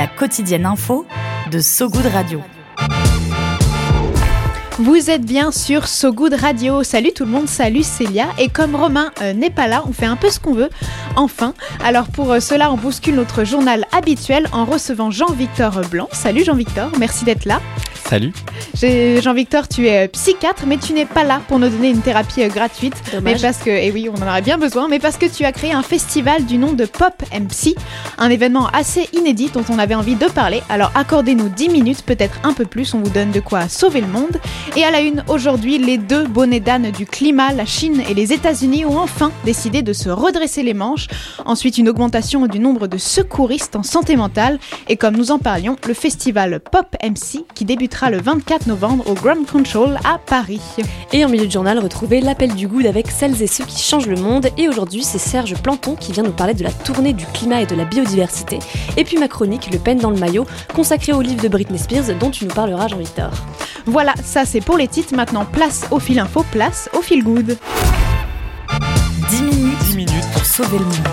La quotidienne info de So Good Radio. Vous êtes bien sur So Good Radio. Salut tout le monde, salut Célia. Et comme Romain euh, n'est pas là, on fait un peu ce qu'on veut. Enfin, alors pour euh, cela, on bouscule notre journal habituel en recevant Jean-Victor Blanc. Salut Jean-Victor, merci d'être là. Salut. Jean-Victor, tu es euh, psychiatre, mais tu n'es pas là pour nous donner une thérapie euh, gratuite. Dommage. Mais parce que, et oui, on en aurait bien besoin, mais parce que tu as créé un festival du nom de Pop MC, un événement assez inédit dont on avait envie de parler. Alors accordez-nous 10 minutes, peut-être un peu plus, on vous donne de quoi sauver le monde. Et à la une, aujourd'hui, les deux bonnets d'âne du climat, la Chine et les États-Unis, ont enfin décidé de se redresser les manches. Ensuite, une augmentation du nombre de secouristes en santé mentale. Et comme nous en parlions, le festival Pop MC qui débutera le 24 novembre au Ground Control à Paris. Et en milieu de journal, retrouvez l'appel du good avec celles et ceux qui changent le monde. Et aujourd'hui, c'est Serge Planton qui vient nous parler de la tournée du climat et de la biodiversité. Et puis ma chronique, Le peine dans le maillot, consacrée au livre de Britney Spears dont tu nous parleras, Jean-Victor. Voilà, ça c'est pour les titres. Maintenant, place au fil info, place au fil good. 10 minutes, 10 minutes pour sauver le monde.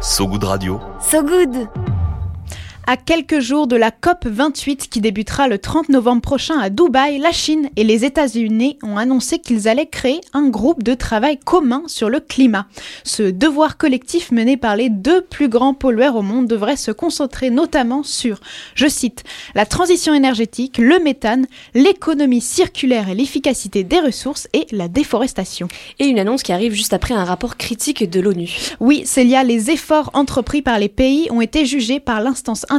So Good Radio. So Good À quelques jours de la COP 28 qui débutera le 30 novembre prochain à Dubaï, la Chine et les États-Unis ont annoncé qu'ils allaient créer un groupe de travail commun sur le climat. Ce devoir collectif mené par les deux plus grands pollueurs au monde devrait se concentrer notamment sur, je cite, la transition énergétique, le méthane, l'économie circulaire et l'efficacité des ressources et la déforestation. Et une annonce qui arrive juste après un rapport critique de l'ONU. Oui, Célia, les efforts entrepris par les pays ont été jugés par l'instance internationale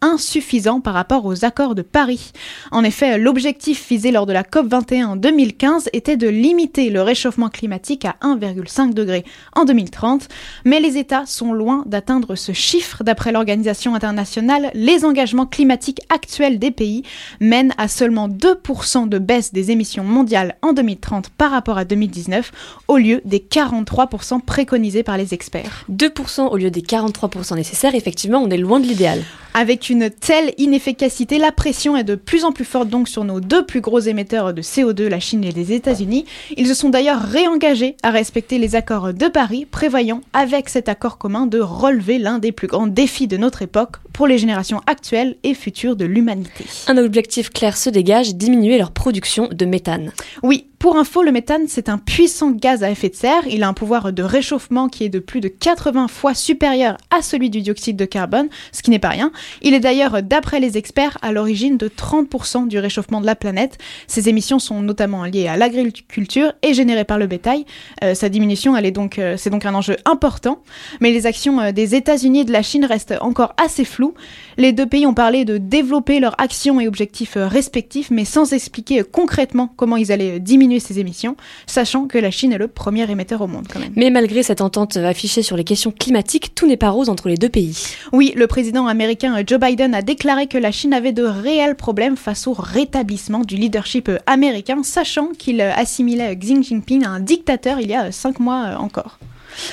insuffisants par rapport aux accords de Paris. En effet, l'objectif visé lors de la COP21 en 2015 était de limiter le réchauffement climatique à 1,5 degré en 2030, mais les États sont loin d'atteindre ce chiffre. D'après l'organisation internationale, les engagements climatiques actuels des pays mènent à seulement 2% de baisse des émissions mondiales en 2030 par rapport à 2019, au lieu des 43% préconisés par les experts. 2% au lieu des 43% nécessaires, effectivement, on est loin de l'idéal. Avec une telle inefficacité, la pression est de plus en plus forte donc sur nos deux plus gros émetteurs de CO2, la Chine et les États-Unis. Ils se sont d'ailleurs réengagés à respecter les accords de Paris, prévoyant avec cet accord commun de relever l'un des plus grands défis de notre époque pour les générations actuelles et futures de l'humanité. Un objectif clair se dégage, diminuer leur production de méthane. Oui, pour info, le méthane, c'est un puissant gaz à effet de serre. Il a un pouvoir de réchauffement qui est de plus de 80 fois supérieur à celui du dioxyde de carbone, ce qui n'est pas rien. Il est d'ailleurs, d'après les experts, à l'origine de 30% du réchauffement de la planète. Ces émissions sont notamment liées à l'agriculture et générées par le bétail. Euh, sa diminution, elle est donc, euh, c'est donc un enjeu important. Mais les actions euh, des États-Unis et de la Chine restent encore assez floues. Les deux pays ont parlé de développer leurs actions et objectifs respectifs, mais sans expliquer concrètement comment ils allaient diminuer ces émissions, sachant que la Chine est le premier émetteur au monde quand même. Mais malgré cette entente affichée sur les questions climatiques, tout n'est pas rose entre les deux pays. Oui, le président américain euh, Joe Biden a déclaré que la Chine avait de réels problèmes face au rétablissement du leadership américain, sachant qu'il assimilait Xi Jinping à un dictateur il y a cinq mois encore.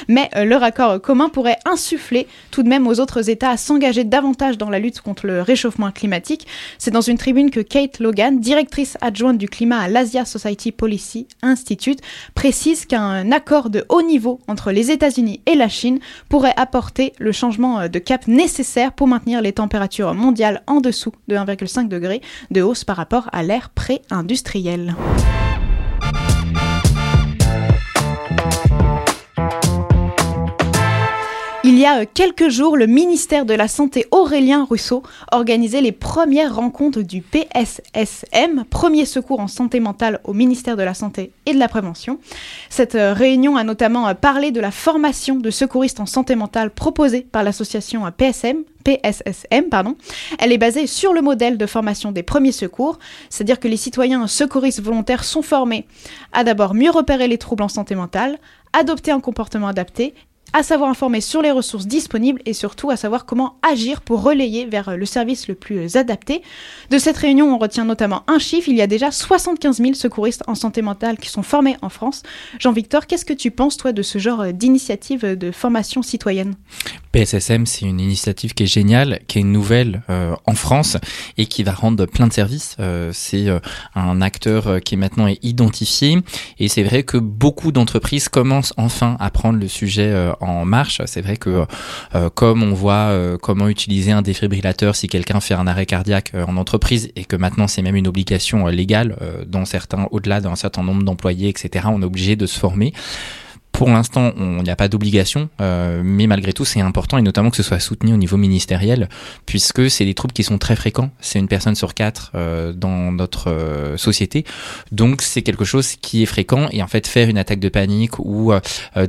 Mais euh, leur accord commun pourrait insuffler tout de même aux autres États à s'engager davantage dans la lutte contre le réchauffement climatique. C'est dans une tribune que Kate Logan, directrice adjointe du climat à l'Asia Society Policy Institute, précise qu'un accord de haut niveau entre les États-Unis et la Chine pourrait apporter le changement euh, de cap nécessaire pour maintenir les températures mondiales en dessous de 1,5 degré de hausse par rapport à l'ère pré-industrielle. Il y a euh, quelques jours, le ministère de la Santé Aurélien Rousseau organisait les premières rencontres du PSSM, premier secours en santé mentale au ministère de la Santé et de la Prévention. Cette euh, réunion a notamment euh, parlé de la formation de secouristes en santé mentale proposée par l'association PSM, PSSM. Elle est basée sur le modèle de formation des premiers secours, c'est-à-dire que les citoyens secouristes volontaires sont formés à d'abord mieux repérer les troubles en santé mentale, adopter un comportement adapté à savoir informer sur les ressources disponibles et surtout à savoir comment agir pour relayer vers le service le plus adapté. De cette réunion, on retient notamment un chiffre, il y a déjà 75 000 secouristes en santé mentale qui sont formés en France. Jean-Victor, qu'est-ce que tu penses, toi, de ce genre d'initiative de formation citoyenne? PSSM, c'est une initiative qui est géniale, qui est nouvelle euh, en France et qui va rendre plein de services. Euh, c'est euh, un acteur qui maintenant est identifié et c'est vrai que beaucoup d'entreprises commencent enfin à prendre le sujet en marche. C'est vrai que comme on voit comment utiliser un défibrillateur si quelqu'un fait un arrêt cardiaque en entreprise et que maintenant c'est même une obligation légale dans certains, au-delà d'un certain nombre d'employés, etc. On est obligé de se former. Pour l'instant, il n'y a pas d'obligation, euh, mais malgré tout, c'est important et notamment que ce soit soutenu au niveau ministériel, puisque c'est des troubles qui sont très fréquents. C'est une personne sur quatre euh, dans notre euh, société, donc c'est quelque chose qui est fréquent. Et en fait, faire une attaque de panique ou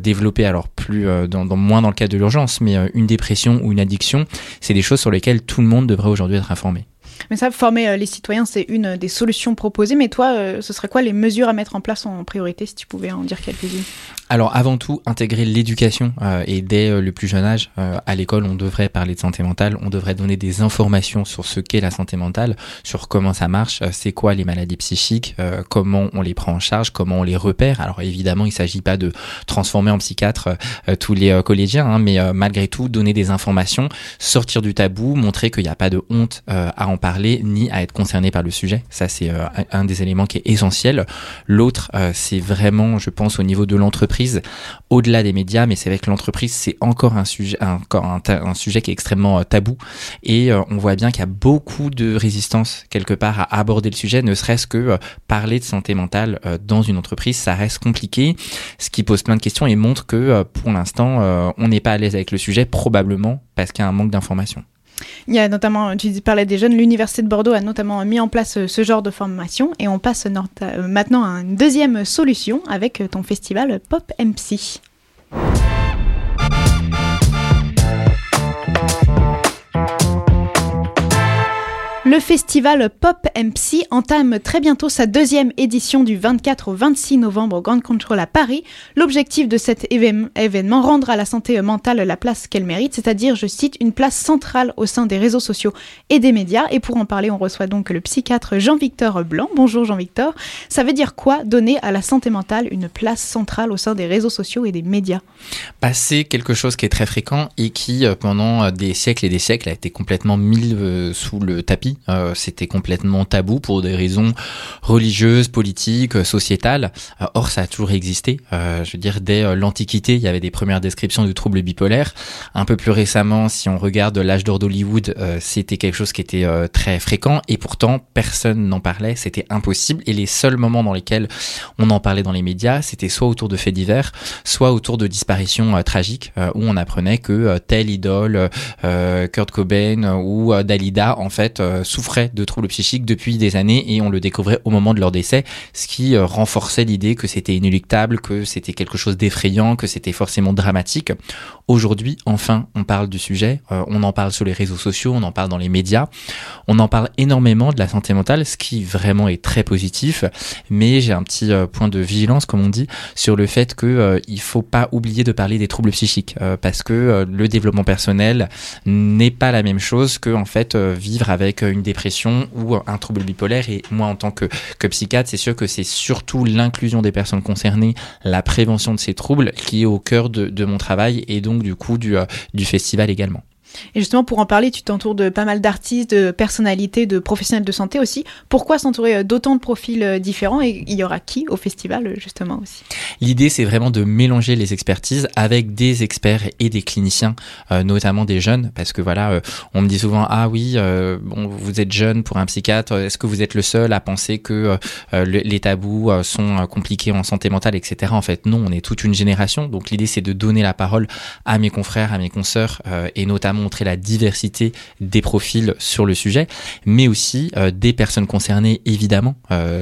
développer, alors plus dans, dans, moins dans le cas de l'urgence, mais une dépression ou une addiction, c'est des choses sur lesquelles tout le monde devrait aujourd'hui être informé. Mais ça, former euh, les citoyens, c'est une des solutions proposées. Mais toi, euh, ce serait quoi les mesures à mettre en place en priorité, si tu pouvais en dire quelques-unes? Alors, avant tout, intégrer l'éducation. Euh, et dès le plus jeune âge, à l'école, on devrait parler de santé mentale. On devrait donner des informations sur ce qu'est la santé mentale, sur comment ça marche, c'est quoi les maladies psychiques, comment on les prend en charge, comment on les repère. Alors, évidemment, il ne s'agit pas de transformer en psychiatre tous les collégiens, hein, mais malgré tout, donner des informations, sortir du tabou, montrer qu'il n'y a pas de honte à en parler parler ni à être concerné par le sujet. Ça, c'est euh, un des éléments qui est essentiel. L'autre, euh, c'est vraiment, je pense, au niveau de l'entreprise, au-delà des médias, mais c'est avec l'entreprise, c'est encore un sujet, encore un, sujet qui est extrêmement euh, tabou. Et on voit bien qu'il y a beaucoup de résistance quelque part à aborder le sujet, ne serait-ce que parler de santé mentale dans une entreprise, ça reste compliqué, ce qui pose plein de questions et montre que pour l'instant, on n'est pas à l'aise avec le sujet, probablement parce qu'il y a un manque d'information. Il y a notamment, tu parlais des jeunes, l'Université de Bordeaux a notamment mis en place euh, ce genre de formation et on passe euh, maintenant à une deuxième solution avec ton festival Pop MC. Le festival Pop MC entame très bientôt sa deuxième édition du 24 au 26 novembre au Grand Control à Paris. L'objectif de cet événement, rendre à la santé mentale la place qu'elle mérite, c'est-à-dire, je cite, une place centrale au sein des réseaux sociaux et des médias. Et pour en parler, on reçoit donc le psychiatre Jean-Victor Blanc. Bonjour Jean-Victor. Ça veut dire quoi donner à la santé mentale une place centrale au sein des réseaux sociaux et des médias? Bah, C'est quelque chose qui est très fréquent et qui, euh, pendant des siècles et des siècles, a été complètement mis euh, sous le tapis euh, c'était complètement tabou pour des raisons religieuses, politiques, sociétales. Euh, or, ça a toujours existé. Euh, je veux dire, dès l'Antiquité, il y avait des premières descriptions du trouble bipolaire. Un peu plus récemment, si on regarde l'âge d'or d'Hollywood, c'était quelque chose qui était très fréquent et pourtant personne n'en parlait. C'était impossible. Et les seuls moments dans lesquels on en parlait dans les médias, c'était soit autour de faits divers, soit autour de disparitions tragiques où on apprenait que telle idole, Kurt Cobain ou Dalida, en fait, souffraient de troubles psychiques depuis des années et on le découvrait au moment de leur décès, ce qui euh, renforçait l'idée que c'était inéluctable, que c'était quelque chose d'effrayant, que c'était forcément dramatique. Aujourd'hui, enfin, on parle du sujet, euh, on en parle sur les réseaux sociaux, on en parle dans les médias, on en parle énormément de la santé mentale, ce qui vraiment est très positif, mais j'ai un petit euh, point de vigilance, comme on dit, sur le fait que il faut pas oublier de parler des troubles psychiques, parce que le développement personnel n'est pas la même chose que en fait vivre avec une dépression ou un trouble bipolaire. Et moi, en tant que, psychiatre, c'est sûr que c'est surtout l'inclusion des personnes concernées, la prévention de ces troubles qui est au cœur de, mon travail et donc du coup du, euh, du festival également. Et justement, pour en parler, tu t'entoures de pas mal d'artistes, de personnalités, de professionnels de santé aussi. Pourquoi s'entourer euh, d'autant de profils euh, différents et il y aura qui au festival justement aussi? L'idée, c'est vraiment de mélanger les expertises avec des experts et des cliniciens, euh, notamment des jeunes, parce que voilà, on me dit souvent ah oui, bon, vous êtes jeune pour un psychiatre, est-ce que vous êtes le seul à penser que les tabous sont compliqués en santé mentale, etc. En fait, non, on est toute une génération. Donc l'idée, c'est de donner la parole à mes confrères, à mes consoeurs et notamment montrer la diversité des profils sur le sujet, mais aussi des personnes concernées, évidemment.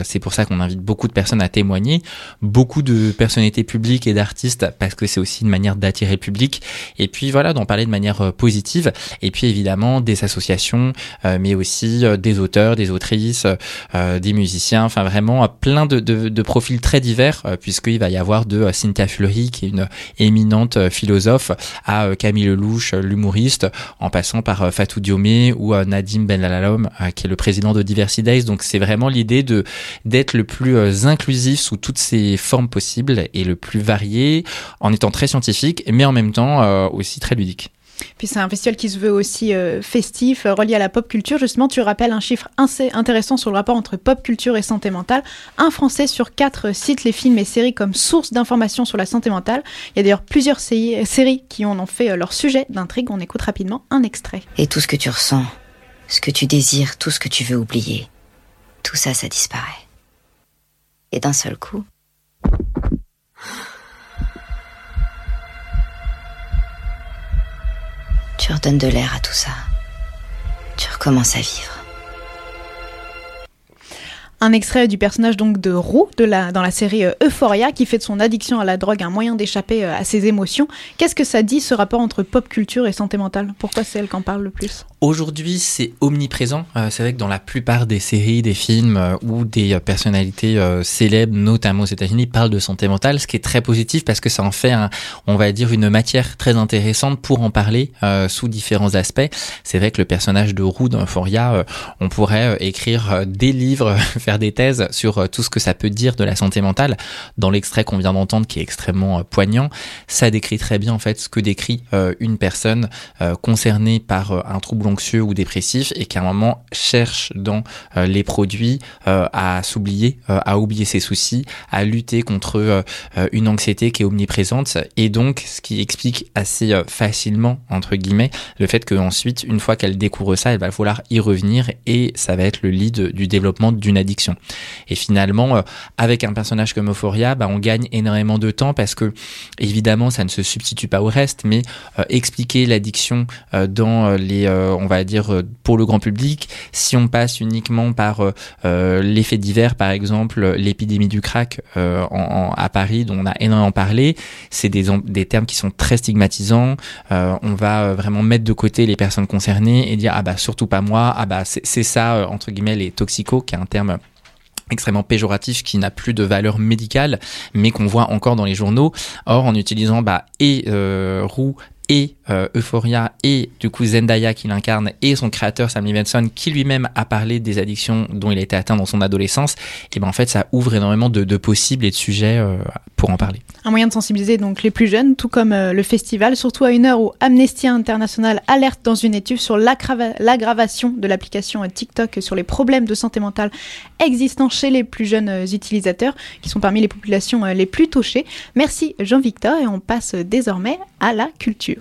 c'est pour ça qu'on invite beaucoup de personnes à témoigner, beaucoup de personnalités publiques et d'artistes, parce que c'est aussi une manière d'attirer le public. Et puis voilà, d'en parler de manière positive. Et puis évidemment, des associations, mais aussi des auteurs, des autrices, des musiciens, enfin vraiment plein de, de, de profils très divers, puisqu'il va y avoir de Cynthia Fleury, qui est une éminente euh, philosophe, à euh, Camille Lelouch, euh, l'humoriste, en passant par Fatou Diomé ou Nadim Benlalom, qui est le président de Diversity Days. Donc c'est vraiment l'idée de d'être le plus inclusif sous toutes ses formes possibles et le plus varié, en étant très scientifique, mais en même temps aussi très ludique. Puis c'est un festival qui se veut aussi euh, festif, euh, relié à la pop culture. Justement, tu rappelles un chiffre assez intéressant sur le rapport entre pop culture et santé mentale. Un Français sur quatre cite les films et séries comme source d'information sur la santé mentale. Il y a d'ailleurs plusieurs séries qui en ont fait euh, leur sujet d'intrigue. On écoute rapidement un extrait. Et tout ce que tu ressens, ce que tu désires, tout ce que tu veux oublier, tout ça, ça disparaît. Et d'un seul coup, Tu redonnes de l'air à tout ça. Tu recommences à vivre. Un extrait du personnage donc de Roux de la, dans la série euh, Euphoria qui fait de son addiction à la drogue un moyen d'échapper euh, à ses émotions. Qu'est-ce que ça dit ce rapport entre pop culture et santé mentale? Pourquoi c'est elle qui en parle le plus? Aujourd'hui, c'est omniprésent. Euh, c'est vrai que dans la plupart des séries, des films ou des personnalités célèbres, notamment aux États-Unis, parlent de santé mentale, ce qui est très positif parce que ça en fait, on va dire, une matière très intéressante pour en parler sous différents aspects. C'est vrai que le personnage de Roux dans Euphoria, on pourrait écrire des livres, faire des thèses sur euh, tout ce que ça peut dire de la santé mentale. Dans l'extrait qu'on vient d'entendre, qui est extrêmement euh, poignant, ça décrit très bien en fait ce que décrit euh, une personne concernée par un trouble anxieux ou dépressif et qui à un moment cherche dans les produits à s'oublier, à oublier ses soucis, à lutter contre une anxiété qui est omniprésente et donc ce qui explique assez facilement entre guillemets le fait qu'ensuite une fois qu'elle découvre ça, elle va falloir y revenir et ça va être le lead du développement d'une addiction et finalement, euh, avec un personnage comme Euphoria, bah, on gagne énormément de temps parce que, évidemment, ça ne se substitue pas au reste, mais euh, expliquer l'addiction euh, dans les, on va dire, pour le grand public, si on passe uniquement par l'effet divers, par exemple, l'épidémie du crack à Paris, dont on a énormément parlé, c'est des, des termes qui sont très stigmatisants. on va vraiment mettre de côté les personnes concernées et dire ah bah surtout pas moi, ah bah c'est ça entre guillemets les toxicos, qui est un terme extrêmement péjoratif qui n'a plus de valeur médicale mais qu'on voit encore dans les journaux. Or en utilisant bah et euh, et euh, Euphoria et du coup Zendaya qui l'incarne et son créateur Sam Levinson qui lui-même a parlé des addictions dont il a été atteint dans son adolescence et ben en fait ça ouvre énormément de, de possibles et de sujets euh, pour en parler. Un moyen de sensibiliser donc les plus jeunes tout comme euh, le festival surtout à une heure où Amnesty International alerte dans une étude sur l'aggravation de l'application TikTok sur les problèmes de santé mentale existants chez les plus jeunes utilisateurs qui sont parmi les populations les plus touchées. Merci Jean-Victor et on passe désormais à la culture.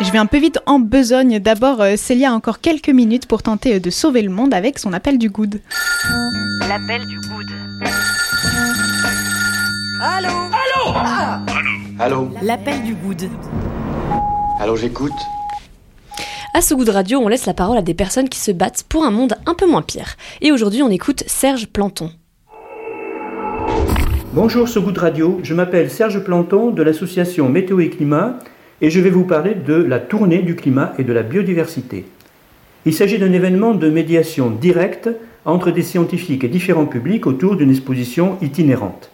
Je vais un peu vite en besogne. D'abord, euh, Célia a encore quelques minutes pour tenter euh, de sauver le monde avec son appel du good. L'appel du good. Allô? Allô? Ah Allô? L'appel du good. Allô, j'écoute. À ce goût de radio, on laisse la parole à des personnes qui se battent pour un monde un peu moins pire. Et aujourd'hui, on écoute Serge Planton. Bonjour ce goût de radio, je m'appelle Serge Planton de l'association Météo et Climat et je vais vous parler de la tournée du climat et de la biodiversité. Il s'agit d'un événement de médiation directe entre des scientifiques et différents publics autour d'une exposition itinérante.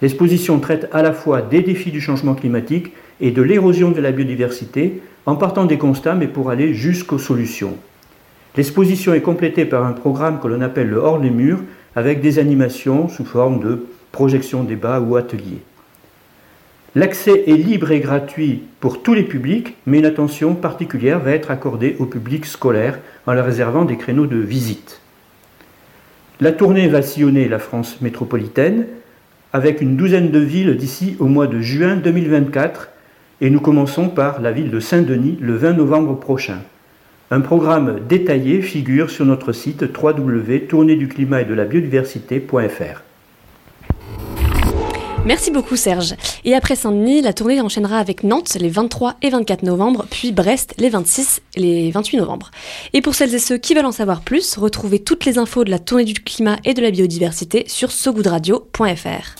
L'exposition traite à la fois des défis du changement climatique et de l'érosion de la biodiversité en partant des constats mais pour aller jusqu'aux solutions. L'exposition est complétée par un programme que l'on appelle le hors les murs avec des animations sous forme de projection, débat ou atelier. L'accès est libre et gratuit pour tous les publics, mais une attention particulière va être accordée au public scolaire en leur réservant des créneaux de visite. La tournée va sillonner la France métropolitaine avec une douzaine de villes d'ici au mois de juin 2024 et nous commençons par la ville de Saint-Denis le 20 novembre prochain. Un programme détaillé figure sur notre site www.tournéeduclimat et de la biodiversité.fr. Merci beaucoup Serge. Et après Saint-Denis, la tournée enchaînera avec Nantes les 23 et 24 novembre, puis Brest les 26 et les 28 novembre. Et pour celles et ceux qui veulent en savoir plus, retrouvez toutes les infos de la tournée du climat et de la biodiversité sur sogoodradio.fr.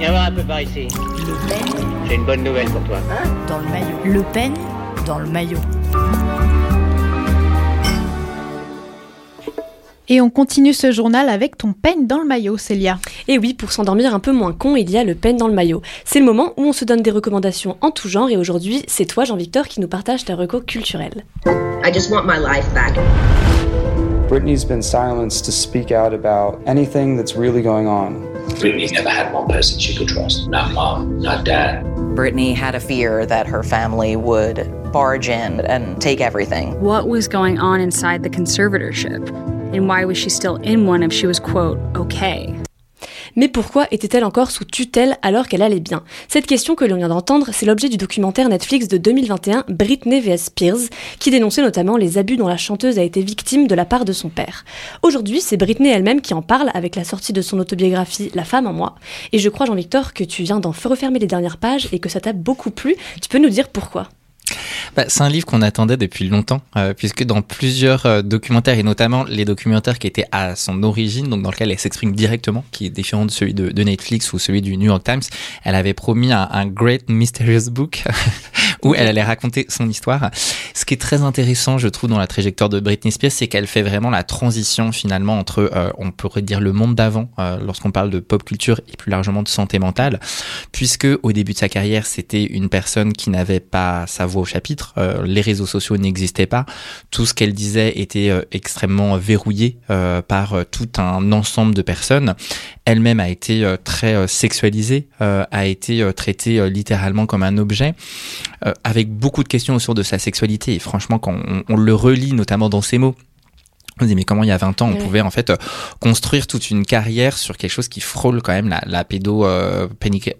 Viens voir un peu par ici. Le Pen J'ai une bonne nouvelle pour toi. dans le maillot. Le Pen dans le maillot. Et on continue ce journal avec ton pen dans le maillot, Célia. Et oui, pour s'endormir un peu moins con, il y a le pen dans le maillot. C'est le moment où on se donne des recommandations en tout genre et aujourd'hui, c'est toi Jean-Victor qui nous partage ta reco culturelle. I just want my life back. Britney's been silenced to speak out about anything that's really going on. Britney's never had one person she could trust. Not mom, not dad. Brittany had a fear that her family would barge in and take everything. What was going on inside the conservatorship? And why was she still in one if she was, quote, okay? Mais pourquoi était-elle encore sous tutelle alors qu'elle allait bien? Cette question que l'on vient d'entendre, c'est l'objet du documentaire Netflix de 2021 Britney vs Spears, qui dénonçait notamment les abus dont la chanteuse a été victime de la part de son père. Aujourd'hui, c'est Britney elle-même qui en parle avec la sortie de son autobiographie La femme en moi. Et je crois, Jean-Victor, que tu viens d'en refermer les dernières pages et que ça t'a beaucoup plu. Tu peux nous dire pourquoi? Bah, c'est un livre qu'on attendait depuis longtemps, euh, puisque dans plusieurs euh, documentaires, et notamment les documentaires qui étaient à son origine, donc dans lequel elle s'exprime directement, qui est différent de celui de, Netflix ou celui du New York Times, elle avait promis un Great Mysterious Book où elle allait raconter son histoire. Ce qui est très intéressant, je trouve, dans la trajectoire de Britney Spears, c'est qu'elle fait vraiment la transition finalement entre, euh, on pourrait dire, le monde d'avant, euh, lorsqu'on parle de pop culture et plus largement de santé mentale, puisque au début de sa carrière, c'était une personne qui n'avait pas sa voix au chapitre, euh, les réseaux sociaux n'existaient pas, tout ce qu'elle disait était euh, extrêmement verrouillé euh, par euh, tout un ensemble de personnes. Elle-même a été euh, très euh, sexualisée, euh, a été traitée littéralement comme un objet, avec beaucoup de questions autour de sa sexualité. Et franchement, quand on, on le relit, notamment dans ses mots, on se dit mais comment il y a 20 ans on pouvait en fait euh, construire toute une carrière sur quelque chose qui frôle quand même la, la pédo euh,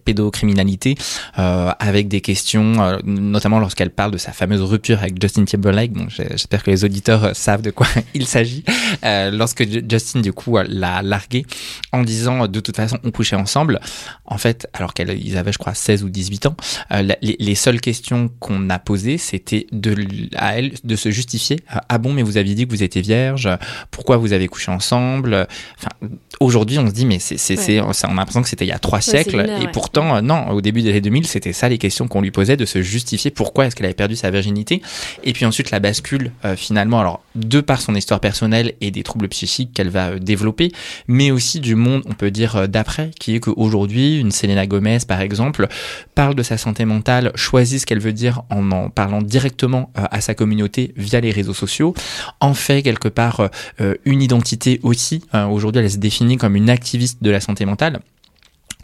pédocriminalité euh, avec des questions euh, notamment lorsqu'elle parle de sa fameuse rupture avec Justin Timberlake. Bon j'espère que les auditeurs euh, savent de quoi il s'agit. Euh, lorsque Ju- Justin du coup l'a largué en disant de toute façon on couchait ensemble. En fait alors qu'ils avaient je crois 16 ou 18 ans euh, les, les seules questions qu'on a posées c'était de à elle de se justifier ah bon mais vous aviez dit que vous étiez vierge pourquoi vous avez couché ensemble enfin aujourd'hui on se dit mais c'est c'est ça- on a l'impression que c'était il y a trois siècles et ouais. pourtant euh, non au début des années 2000 c'était ça les questions qu'on lui posait de se justifier pourquoi est-ce qu'elle avait perdu sa virginité et puis ensuite la bascule euh, finalement alors de par son histoire personnelle et des troubles psychiques qu'elle va euh, développer mais aussi du monde on peut dire euh, d'après qui est qu'aujourd'hui une Selena Gomez par exemple parle de sa santé mentale choisit ce qu'elle veut dire en en parlant directement à sa communauté via les réseaux sociaux en fait quelque part une identité aussi. Euh, Aujourd'hui, elle se définit comme une activiste de la santé mentale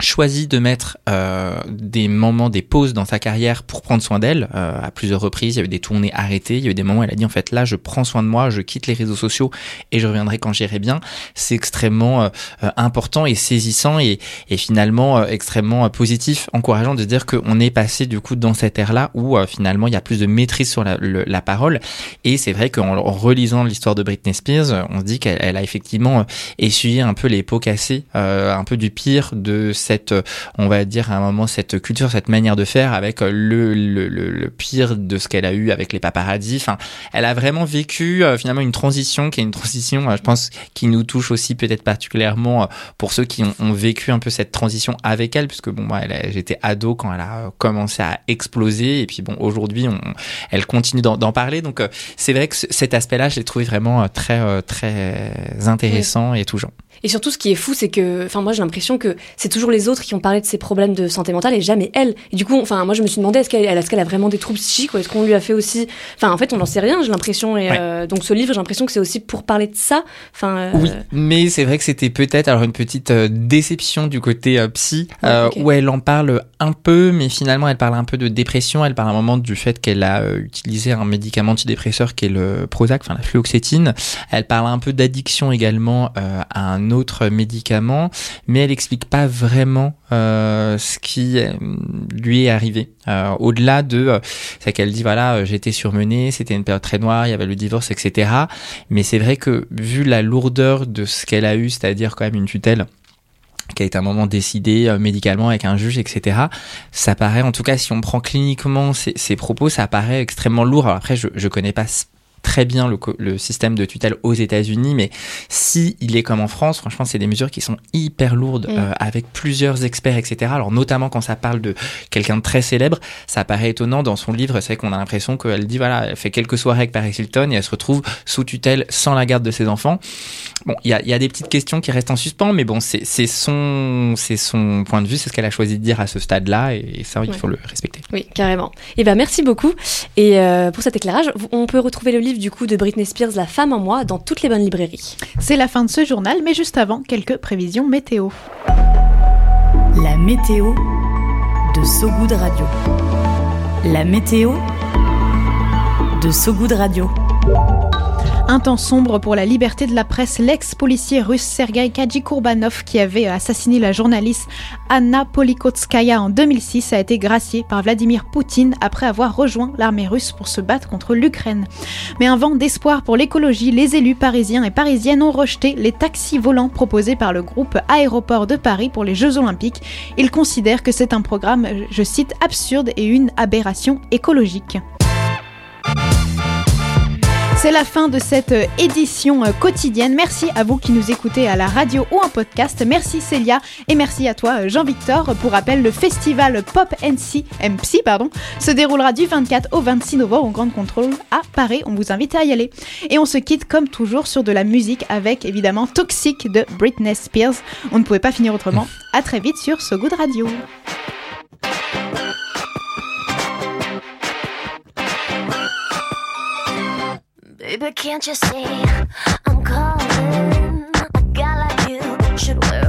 choisit de mettre euh, des moments, des pauses dans sa carrière pour prendre soin d'elle euh, à plusieurs reprises. Il y a eu des tournées arrêtées, il y a eu des moments où elle a dit en fait là je prends soin de moi, je quitte les réseaux sociaux et je reviendrai quand j'irai bien. C'est extrêmement euh, euh, important et saisissant et, et finalement euh, extrêmement euh, positif, encourageant de dire qu'on est passé du coup dans cette ère-là où finalement il y a plus de maîtrise sur la, la parole et c'est vrai qu'en en relisant l'histoire de Britney Spears, on se dit qu'elle elle a effectivement essuyé un peu les pots cassés, un peu du pire de cette, euh, on va dire à un moment, cette culture, cette manière de faire avec euh, le, le, le, le pire de ce qu'elle a eu avec les paparazzi. Enfin, elle a vraiment vécu euh, finalement une transition qui est une transition, je pense, qui nous touche aussi peut-être particulièrement pour ceux qui ont, ont vécu un peu cette transition avec elle, puisque bon, moi, j'étais ado quand elle a commencé à exploser, et puis bon, aujourd'hui, on, elle continue d'en parler. Donc, c'est vrai que ce- cet aspect-là, je l'ai trouvé vraiment très, très intéressant et touchant. Et surtout, ce qui est fou, c'est que, enfin, moi, j'ai l'impression que c'est toujours les autres qui ont parlé de ses problèmes de santé mentale et jamais elle. Et du coup, enfin, moi, je me suis demandé est-ce qu'elle, est-ce qu'elle a vraiment des troubles psychiques ou est-ce qu'on lui a fait aussi, enfin, en fait, on n'en sait rien, j'ai l'impression. Et Ouais. euh, donc, ce livre, j'ai l'impression que c'est aussi pour parler de ça. Enfin, euh, Oui, mais c'est vrai que c'était peut-être alors une petite euh, déception du côté psy, où elle en parle un peu, mais finalement elle parle un peu de dépression. Elle parle à un moment du fait qu'elle a utilisé un médicament antidépresseur qui est le Prozac, enfin la fluoxétine. Elle parle un peu d'addiction également à un autre médicament, mais elle explique pas vraiment euh, ce qui lui est arrivé. Euh, Au-delà de, euh, c'est qu'elle dit voilà, euh, j'étais surmenée, c'était une période très noire, il y avait le divorce, etc. Mais c'est vrai que vu la lourdeur de ce qu'elle a eu, c'est-à-dire quand même une tutelle qui a été un moment décidé médicalement avec un juge, etc. Ça paraît, en tout cas, si on prend cliniquement ces propos, ça paraît extrêmement lourd. Après, je, connais pas très bien le, système de tutelle aux États-Unis, mais si il est comme en France, franchement, c'est des mesures qui sont hyper lourdes, Mm. euh, avec plusieurs experts, etc. Alors notamment quand ça parle de quelqu'un de très célèbre, ça paraît étonnant dans son livre. C'est vrai qu'on a l'impression qu'elle dit voilà, elle fait quelques soirées avec Paris Hilton et elle se retrouve sous tutelle sans la garde de ses enfants. Bon, il y a, y a des petites questions qui restent en suspens, mais bon, c'est son, c'est son point de vue, c'est ce qu'elle a choisi de dire à ce stade-là, et, et ça, il Ouais. faut le respecter. Oui, carrément. Et ben merci beaucoup. Et euh, pour cet éclairage, on peut retrouver le livre du coup de Britney Spears, La femme en moi, dans toutes les bonnes librairies. C'est la fin de ce journal, mais juste avant, quelques prévisions météo. La météo de Sogoud Radio. La météo de Sogoud Radio. Un temps sombre pour la liberté de la presse. L'ex-policier russe Sergei Kadjikourbanov, qui avait assassiné la journaliste Anna Polikotskaya en 2006, a été gracié par Vladimir Poutine après avoir rejoint l'armée russe pour se battre contre l'Ukraine. Mais un vent d'espoir pour l'écologie, les élus parisiens et parisiennes ont rejeté les taxis volants proposés par le groupe Aéroport de Paris pour les Jeux Olympiques. Ils considèrent que c'est un programme, je cite, absurde et une aberration écologique. C'est la fin de cette euh, édition euh, quotidienne. Merci à vous qui nous écoutez à la radio ou en podcast. Merci Célia et merci à toi euh, Jean-Victor. Pour rappel, le festival Pop NC, MC se déroulera du 24 au 26 novembre au Grand Contrôle à Paris. On vous invite à y aller. Et on se quitte comme toujours sur de la musique avec évidemment Toxic de Britney Spears. On ne pouvait pas finir autrement. À très vite sur So Good Radio. Baby, can't you see I'm calling? A guy like you should wear.